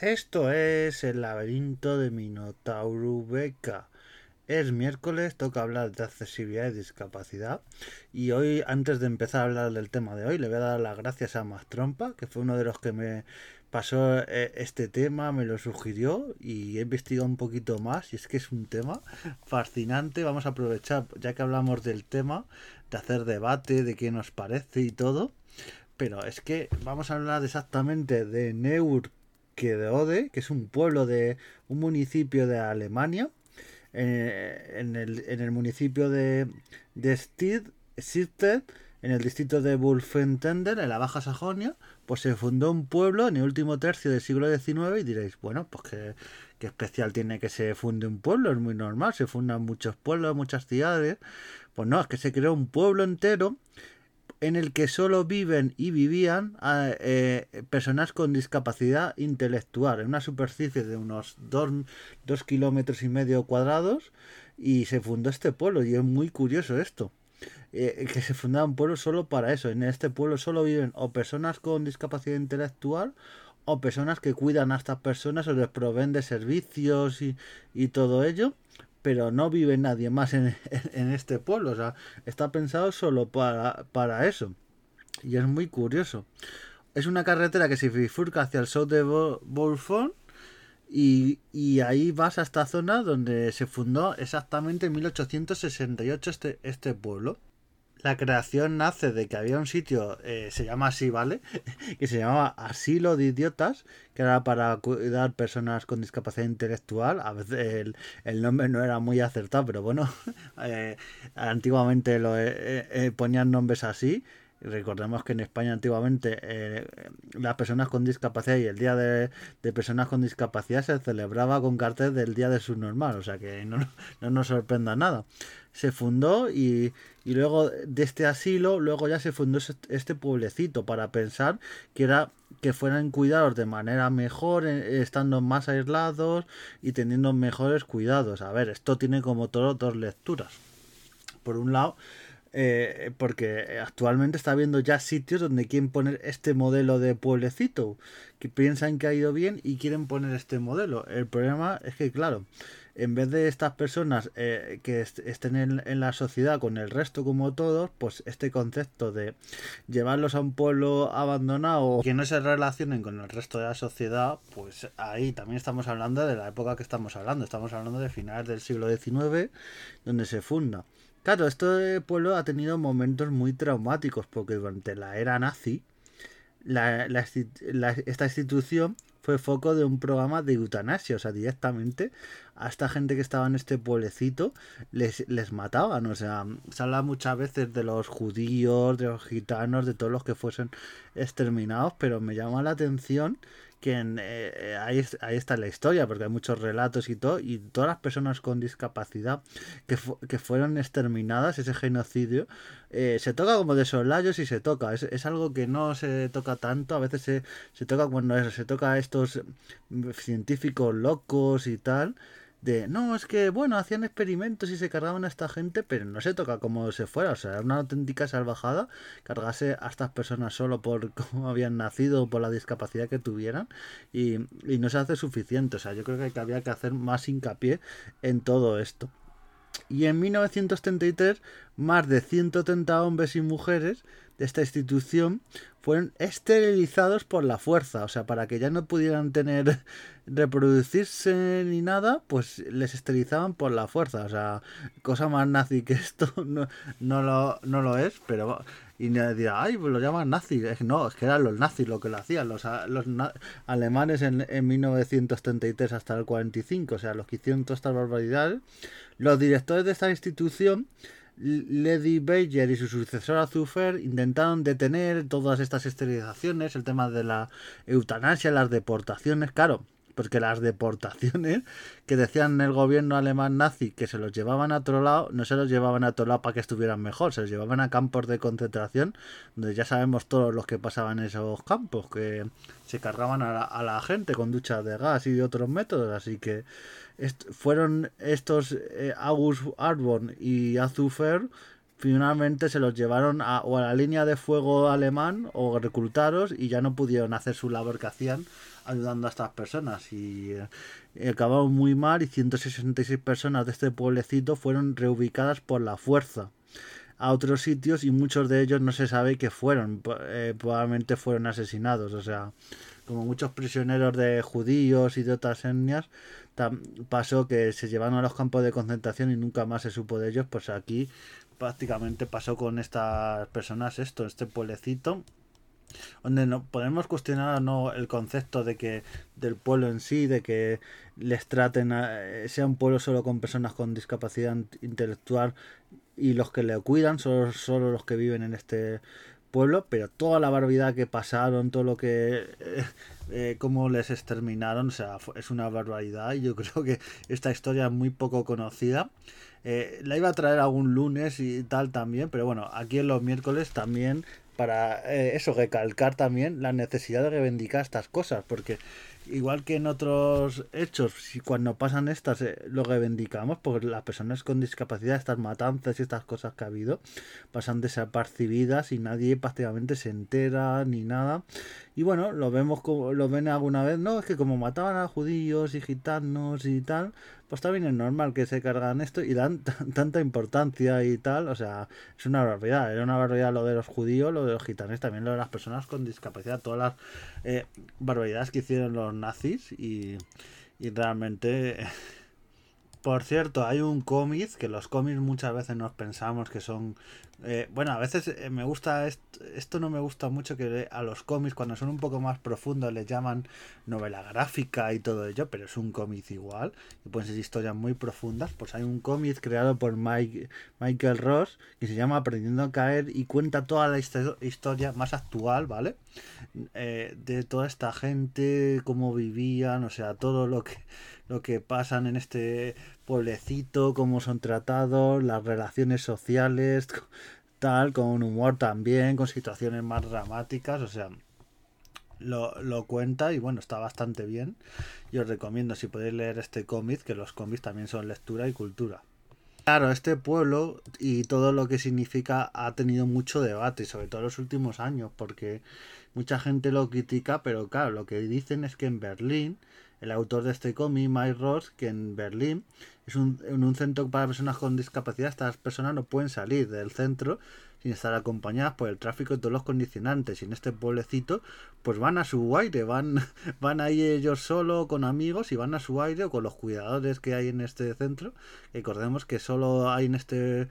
Esto es el laberinto de Minotauro Beca. Es miércoles, toca hablar de accesibilidad y discapacidad. Y hoy, antes de empezar a hablar del tema de hoy, le voy a dar las gracias a Mastrompa, que fue uno de los que me pasó eh, este tema, me lo sugirió y he investigado un poquito más. Y es que es un tema fascinante. Vamos a aprovechar, ya que hablamos del tema, de hacer debate, de qué nos parece y todo. Pero es que vamos a hablar exactamente de Neur que de Ode, que es un pueblo de un municipio de Alemania, eh, en, el, municipio de, de Stied, en el distrito de Wolfentender, en la Baja Sajonia, pues se fundó un pueblo en el último tercio del siglo XIX y diréis, bueno, pues qué, qué especial tiene que se funde un pueblo, es muy normal, se fundan muchos pueblos, muchas ciudades. Pues no, es que se creó un pueblo entero en el que solo viven y vivían eh, personas con discapacidad intelectual, en una superficie de unos 2 kilómetros y medio cuadrados, y se fundó este pueblo, y es muy curioso esto. Eh, que se fundaba un pueblo solo para eso. En este pueblo solo viven o personas con discapacidad intelectual o personas que cuidan a estas personas o les proveen de servicios y, y todo ello pero no vive nadie más en, este pueblo. O sea, está pensado solo para, para eso. Y es muy curioso. Es una carretera que se bifurca hacia el sur de Bolfón. Y, y, ahí vas a esta zona donde se fundó exactamente en 1868 este, este pueblo la creación nace de que había un sitio, eh, se llama así, ¿vale? que se llamaba Asilo de Idiotas, que era para cuidar personas con discapacidad intelectual. A veces el, nombre no era muy acertado, pero bueno, eh, antiguamente lo eh, ponían nombres así. Recordemos que en España antiguamente las personas con discapacidad y el Día de, Personas con Discapacidad se celebraba con cartel del Día de Subnormal, o sea que no, no nos sorprenda nada se fundó y, y, luego de este asilo, luego ya se fundó este pueblecito para pensar que era que fueran cuidados de manera mejor, eh, estando más aislados y teniendo mejores cuidados. A ver, esto tiene como todo dos lecturas. Por un lado, eh, porque actualmente está habiendo ya sitios donde quieren poner este modelo de pueblecito, que piensan que ha ido bien y quieren poner este modelo. El problema es que, claro, en vez de estas personas eh, que estén en, la sociedad con el resto como todos, pues este concepto de llevarlos a un pueblo abandonado que no se relacionen con el resto de la sociedad, pues ahí también estamos hablando de la época que estamos hablando, estamos hablando de finales del siglo XIX, donde se funda. Claro, este pueblo ha tenido momentos muy traumáticos porque durante la era nazi, esta institución fue foco de un programa de eutanasia, o sea, directamente a esta gente que estaba en este pueblecito les, les mataban, o sea, se habla muchas veces de los judíos, de los gitanos, de todos los que fuesen exterminados, pero me llama la atención que en, eh, ahí, ahí, está la historia, porque hay muchos relatos y todo, y todas las personas con discapacidad que, que fueron exterminadas, ese genocidio, eh, se toca como de solayos y se toca, es, es, algo que no se toca tanto, a veces se, se toca cuando se toca a estos científicos locos y tal, de no, es que bueno, hacían experimentos y se cargaban a esta gente, pero no se toca como se fuera, o sea, era una auténtica salvajada cargarse a estas personas solo por cómo habían nacido o por la discapacidad que tuvieran y, y no se hace suficiente, o sea, yo creo que había que hacer más hincapié en todo esto. Y en 1933, más de 130 hombres y mujeres de esta institución fueron esterilizados por la fuerza, o sea, para que ya no pudieran tener reproducirse ni nada, pues les esterilizaban por la fuerza, o sea, cosa más nazi que esto no, no, lo, no lo es, pero y dirá, ay, pues lo llaman nazi, no, es que eran los nazis lo que lo hacían, los, los alemanes en, en 1933 hasta el 45, o sea, los que hicieron todas estas barbaridades, los directores de esta institución Lady Bayer y su sucesora Zufer intentaron detener todas estas esterilizaciones, el tema de la eutanasia, las deportaciones, claro, porque las deportaciones que decían el gobierno alemán nazi que se los llevaban a otro lado, no se los llevaban a otro lado para que estuvieran mejor, se los llevaban a campos de concentración, donde ya sabemos todos los que pasaban en esos campos, que se cargaban a la, gente con duchas de gas y de otros métodos, así que fueron estos eh, August Arbon y Azufer finalmente se los llevaron a, o a la línea de fuego alemán o reclutados y ya no pudieron hacer su labor que hacían ayudando a estas personas. Y eh, acabaron muy mal y 166 personas de este pueblecito fueron reubicadas por la fuerza a otros sitios y muchos de ellos no se sabe que fueron, eh, probablemente fueron asesinados, o sea, como muchos prisioneros de judíos y de otras etnias, pasó que se llevaron a los campos de concentración y nunca más se supo de ellos, pues aquí prácticamente pasó con estas personas esto, este pueblecito donde no podemos cuestionar no el concepto de que del pueblo en sí de que les traten sea un pueblo solo con personas con discapacidad intelectual y los que le cuidan son solo los que viven en este pueblo, pero toda la barbaridad que pasaron, todo lo que... Eh, eh, cómo les exterminaron, o sea, es una barbaridad y yo creo que esta historia es muy poco conocida. Eh, la iba a traer algún lunes y tal también, pero bueno, aquí en los miércoles también para eso, recalcar también la necesidad de reivindicar estas cosas, porque igual que en otros hechos, si cuando pasan estas eh, lo reivindicamos, porque las personas con discapacidad, estas matanzas y estas cosas que ha habido, pasan desapercibidas y nadie prácticamente se entera ni nada. Y bueno, lo vemos como lo ven alguna vez, no, es que como mataban a judíos y gitanos y tal, pues también es normal que se cargan esto y dan tanta importancia y tal, o sea, es una barbaridad, era una barbaridad lo de los judíos, lo de los gitanos, también lo de las personas con discapacidad, todas las eh, barbaridades que hicieron los nazis y, y realmente... Por cierto, hay un cómic que los cómics muchas veces nos pensamos que son eh, bueno, a veces eh, me gusta, esto, no me gusta mucho que a los cómics cuando son un poco más profundos les llaman novela gráfica y todo ello, pero es un cómic igual y pueden ser historias muy profundas. Pues hay un cómic creado por Mike, Michael Ross que se llama Aprendiendo a caer y cuenta toda la historia más actual, ¿vale? Eh, de toda esta gente, cómo vivían, o sea, todo lo que, lo que pasan en este pueblecito, cómo son tratados, las relaciones sociales, tal, con humor también, con situaciones más dramáticas, o sea, lo, lo, cuenta y bueno, está bastante bien. Y os recomiendo si podéis leer este cómic, que los cómics también son lectura y cultura. Claro, este pueblo y todo lo que significa ha tenido mucho debate, sobre todo en los últimos años, porque mucha gente lo critica, pero claro, lo que dicen es que en Berlín el autor de este cómic, Mike Ross, que en Berlín es un, en un centro para personas con discapacidad, estas personas no pueden salir del centro sin estar acompañadas por el tráfico y todos los condicionantes. Y en este pueblecito, pues van a su aire, van, van ahí ellos solo con amigos y van a su aire o con los cuidadores que hay en este centro. Recordemos que solo hay en este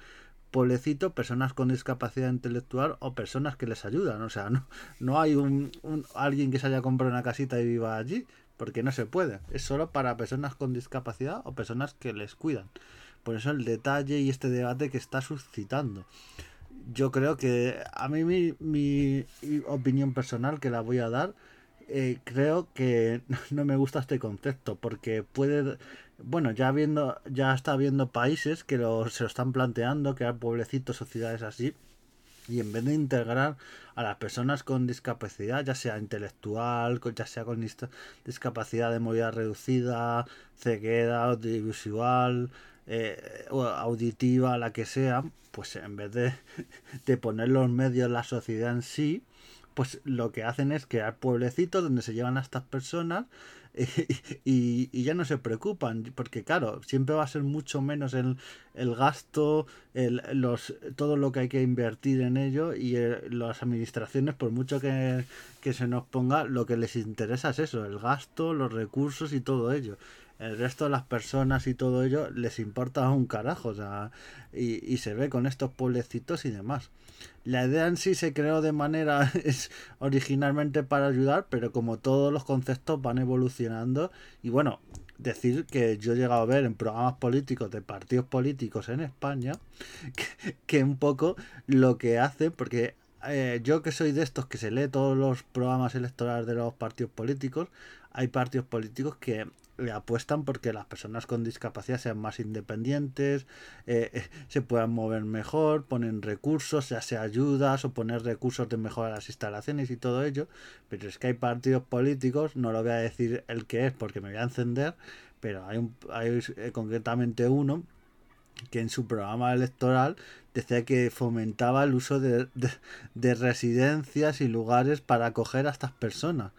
pueblecito personas con discapacidad intelectual o personas que les ayudan. O sea, no, no hay un, un, alguien que se haya comprado una casita y viva allí, porque no se puede. Es solo para personas con discapacidad o personas que les cuidan. Por eso el detalle y este debate que está suscitando. Yo creo que a mí mi, mi opinión personal que la voy a dar, eh, creo que no me gusta este concepto porque puede bueno ya viendo ya está habiendo países que lo, se lo están planteando crear pueblecitos sociedades así y en vez de integrar a las personas con discapacidad, ya sea intelectual, ya sea con discapacidad de movilidad reducida, ceguera, audiovisual, eh, auditiva, la que sea, pues en vez de, de poner los medios la sociedad en sí, pues lo que hacen es crear pueblecitos donde se llevan a estas personas y, ya no se preocupan, porque claro, siempre va a ser mucho menos el, el gasto, el, los, todo lo que hay que invertir en ello y eh, las administraciones, por mucho que, que se nos ponga, lo que les interesa es eso, el gasto, los recursos y todo ello el resto de las personas y todo ello les importa un carajo, o sea, y, se ve con estos pueblecitos y demás. La idea en sí se creó de manera es originalmente para ayudar, pero como todos los conceptos van evolucionando y bueno, decir que yo he llegado a ver en programas políticos de partidos políticos en España que, un poco lo que hace, porque eh, yo que soy de estos que se lee todos los programas electorales de los partidos políticos, hay partidos políticos que apuestan porque las personas con discapacidad sean más independientes, eh, eh, se puedan mover mejor, ponen recursos, ya sea ayudas o poner recursos de mejora las instalaciones y todo ello. Pero es que hay partidos políticos, no lo voy a decir el que es porque me voy a encender, pero hay, un, hay concretamente uno que en su programa electoral decía que fomentaba el uso de, de residencias y lugares para acoger a estas personas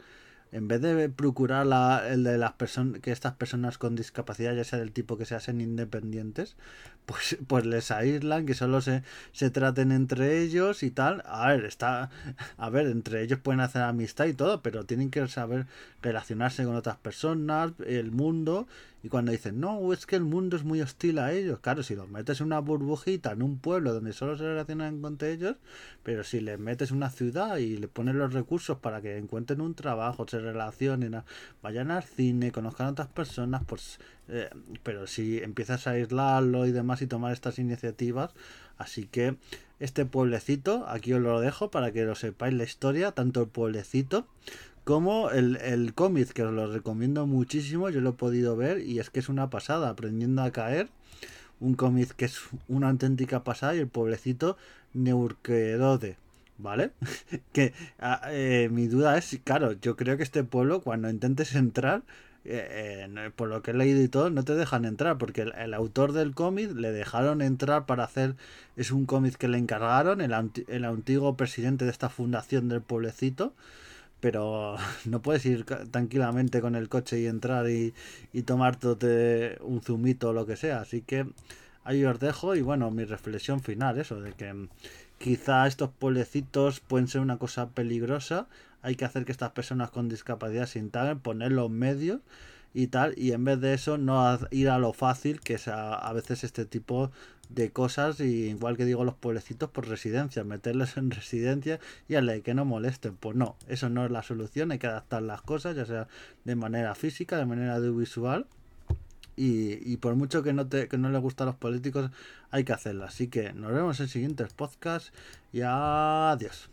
en vez de procurar la, el de las personas que estas personas con discapacidad, ya sea del tipo que se hacen independientes, pues, pues les aíslan, que solo se, se traten entre ellos y tal. A ver, está. A ver, entre ellos pueden hacer amistad y todo, pero tienen que saber relacionarse con otras personas, el mundo. Y cuando dicen, no, es que el mundo es muy hostil a ellos. Claro, si los metes en una burbujita, en un pueblo donde solo se relacionan con ellos, pero si les metes en una ciudad y le pones los recursos para que encuentren un trabajo, se relacionen, vayan al cine, conozcan a otras personas, pues. Eh, pero si empiezas a aislarlo y demás y tomar estas iniciativas, así que este pueblecito, aquí os lo dejo para que lo sepáis la historia, tanto el pueblecito como el, el cómic, que os lo recomiendo muchísimo, yo lo he podido ver y es que es una pasada, aprendiendo a caer, un cómic que es una auténtica pasada y el pueblecito Neurquedode. ¿Vale? que ah, eh, mi duda es, claro, yo creo que este pueblo cuando intentes entrar, eh, eh, por lo que he leído y todo, no te dejan entrar, porque el, autor del cómic le dejaron entrar para hacer, es un cómic que le encargaron, el, el antiguo presidente de esta fundación del pueblecito, pero no puedes ir tranquilamente con el coche y entrar y, y tomarte un zumito o lo que sea. Así que ahí os dejo y bueno, mi reflexión final, eso, de que quizá estos pueblecitos pueden ser una cosa peligrosa. Hay que hacer que estas personas con discapacidad se integren, poner los medios y tal, y en vez de eso no ir a lo fácil, que es a veces este tipo de cosas y igual que digo los pueblecitos por residencia, meterlos en residencia y a que no molesten. Pues no, eso no es la solución, hay que adaptar las cosas, ya sea de manera física, de manera audiovisual. Y, y por mucho que no, te, que no le gustan los políticos, hay que hacerlo. Así que nos vemos en siguientes podcasts y adiós.